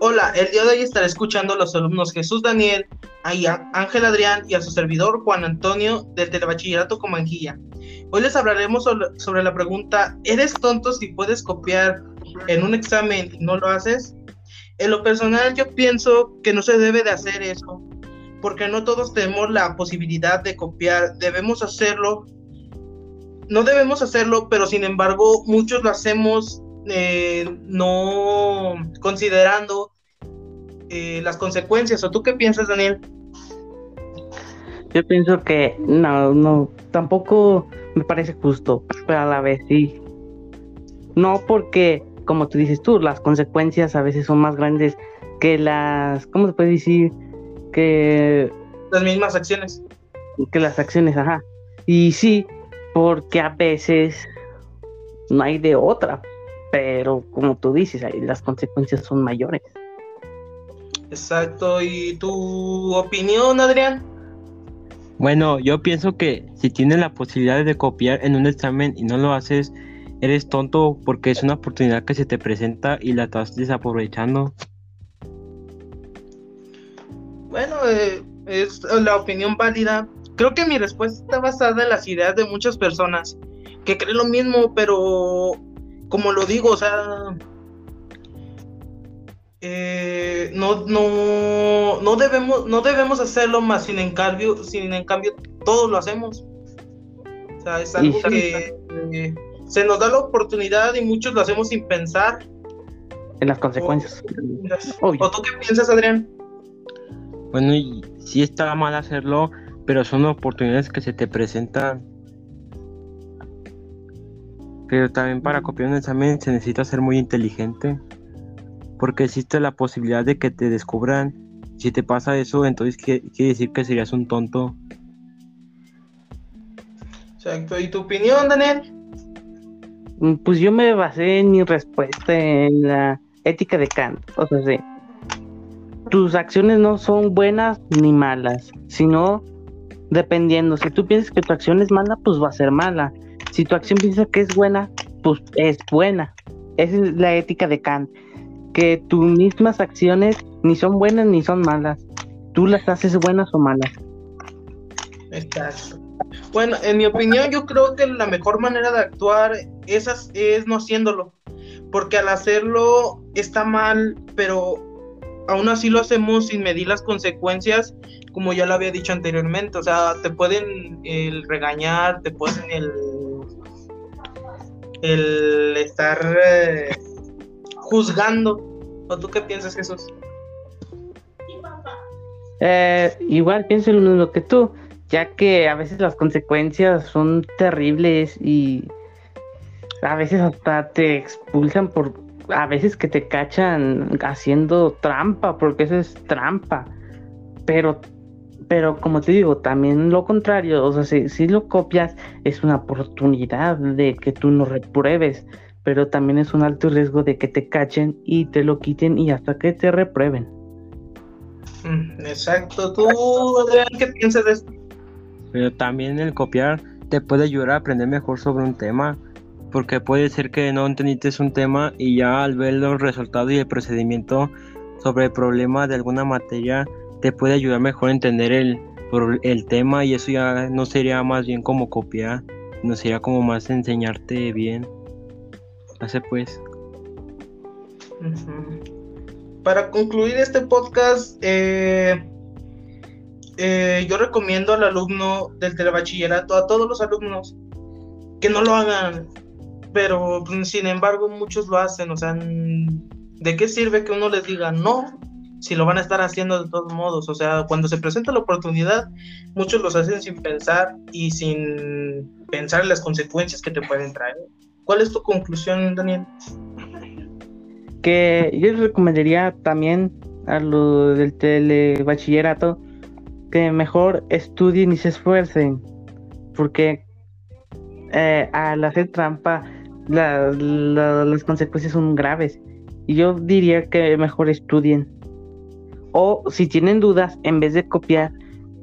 Hola, el día de hoy estaré escuchando a los alumnos Jesús Daniel, Ángel Adrián y a su servidor Juan Antonio del Telebachillerato Comanguilla. Hoy les hablaremos sobre, la pregunta, ¿eres tonto si puedes copiar en un examen y no lo haces? En lo personal yo pienso que no se debe de hacer eso, porque no todos tenemos la posibilidad de copiar, debemos hacerlo, no debemos hacerlo, pero sin embargo muchos lo hacemos eh, no considerando eh, las consecuencias. ¿O tú qué piensas, Daniel? Yo pienso que no, no, tampoco me parece justo, pero a la vez sí. No porque, como tú dices tú, las consecuencias a veces son más grandes que las, ¿cómo se puede decir? Que... Las mismas acciones. Que las acciones, ajá. Y sí, porque a veces no hay de otra pero como tú dices, ahí las consecuencias son mayores. Exacto, ¿y tu opinión, Adrián? Bueno, yo pienso que si tienes la posibilidad de copiar en un examen y no lo haces, eres tonto porque es una oportunidad que se te presenta y la estás desaprovechando. Bueno, eh, es la opinión válida. Creo que mi respuesta está basada en las ideas de muchas personas que creen lo mismo, pero como lo digo, o sea, eh, no, no, no, debemos, no debemos hacerlo más, sin en cambio, sin en cambio todos lo hacemos. O sea, es algo que eh, se nos da la oportunidad y muchos lo hacemos sin pensar. En las consecuencias. ¿O, tú qué piensas, Adrián? Bueno, y sí está mal hacerlo, pero son oportunidades que se te presentan pero también para copiar un examen se necesita ser muy inteligente. Porque existe la posibilidad de que te descubran. Si te pasa eso, entonces quiere decir que serías un tonto. Exacto. ¿Y tu opinión, Daniel? Mm, pues yo me basé en mi respuesta en la ética de Kant. O sea, sí. Tus acciones no son buenas ni malas, sino dependiendo. Si tú piensas que tu acción es mala, pues va a ser mala. Si tu acción piensa que es buena, pues es buena. Esa es la ética de Kant. Que tus mismas acciones ni son buenas ni son malas. Tú las haces buenas o malas. Exacto. Bueno, en mi opinión, yo creo que la mejor manera de actuar es, es no haciéndolo. Porque al hacerlo está mal, pero aún así lo hacemos sin medir las consecuencias, como ya lo había dicho anteriormente. O sea, te pueden el regañar, te pueden el estar eh, juzgando. ¿O tú qué piensas, Jesús? Eh, igual pienso lo mismo que tú, ya que a veces las consecuencias son terribles y a veces hasta te expulsan por, a veces que te cachan haciendo trampa, porque eso es trampa, pero pero como te digo, también lo contrario, o sea, si, si, lo copias es una oportunidad de que tú no repruebes, pero también es un alto riesgo de que te cachen y te lo quiten y hasta que te reprueben. Mm, exacto, tú, Adrián, ¿qué piensas de esto? Pero también el copiar te puede ayudar a aprender mejor sobre un tema, porque puede ser que no entendiste un tema y ya al ver los resultados y el procedimiento sobre el problema de alguna materia, te puede ayudar mejor a entender el, el tema y eso ya no sería más bien como copiar, no sería como más enseñarte bien. Hace pues. Para concluir este podcast, eh, eh, yo recomiendo al alumno del telebachillerato, a todos los alumnos, que no lo hagan, pero sin embargo muchos lo hacen, o sea, ¿de qué sirve que uno les diga no? Si lo van a estar haciendo de todos modos. O sea, cuando se presenta la oportunidad, muchos los hacen sin pensar y sin pensar en las consecuencias que te pueden traer. ¿Cuál es tu conclusión, Daniel? Que yo les recomendaría también a lo del telebachillerato que mejor estudien y se esfuercen, porque eh, al hacer trampa las consecuencias son graves. Y yo diría que mejor estudien o si tienen dudas, en vez de copiar,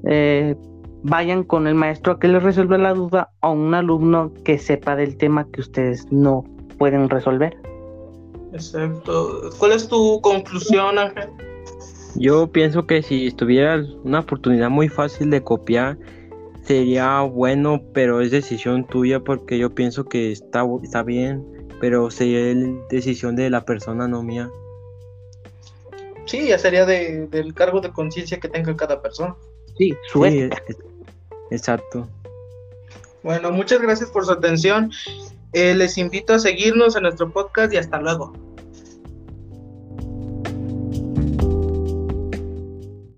eh, vayan con el maestro a que les resuelva la duda o un alumno que sepa del tema que ustedes no pueden resolver. Exacto. ¿Cuál es tu conclusión, Ángel? Yo pienso que si tuviera una oportunidad muy fácil de copiar, sería bueno, pero es decisión tuya porque yo pienso que está, está bien, pero sería decisión de la persona, no mía. Sí, ya sería de, del cargo de conciencia que tenga cada persona. Sí, suerte. exacto. Bueno, muchas gracias por su atención. Eh, les invito a seguirnos en nuestro podcast y hasta luego.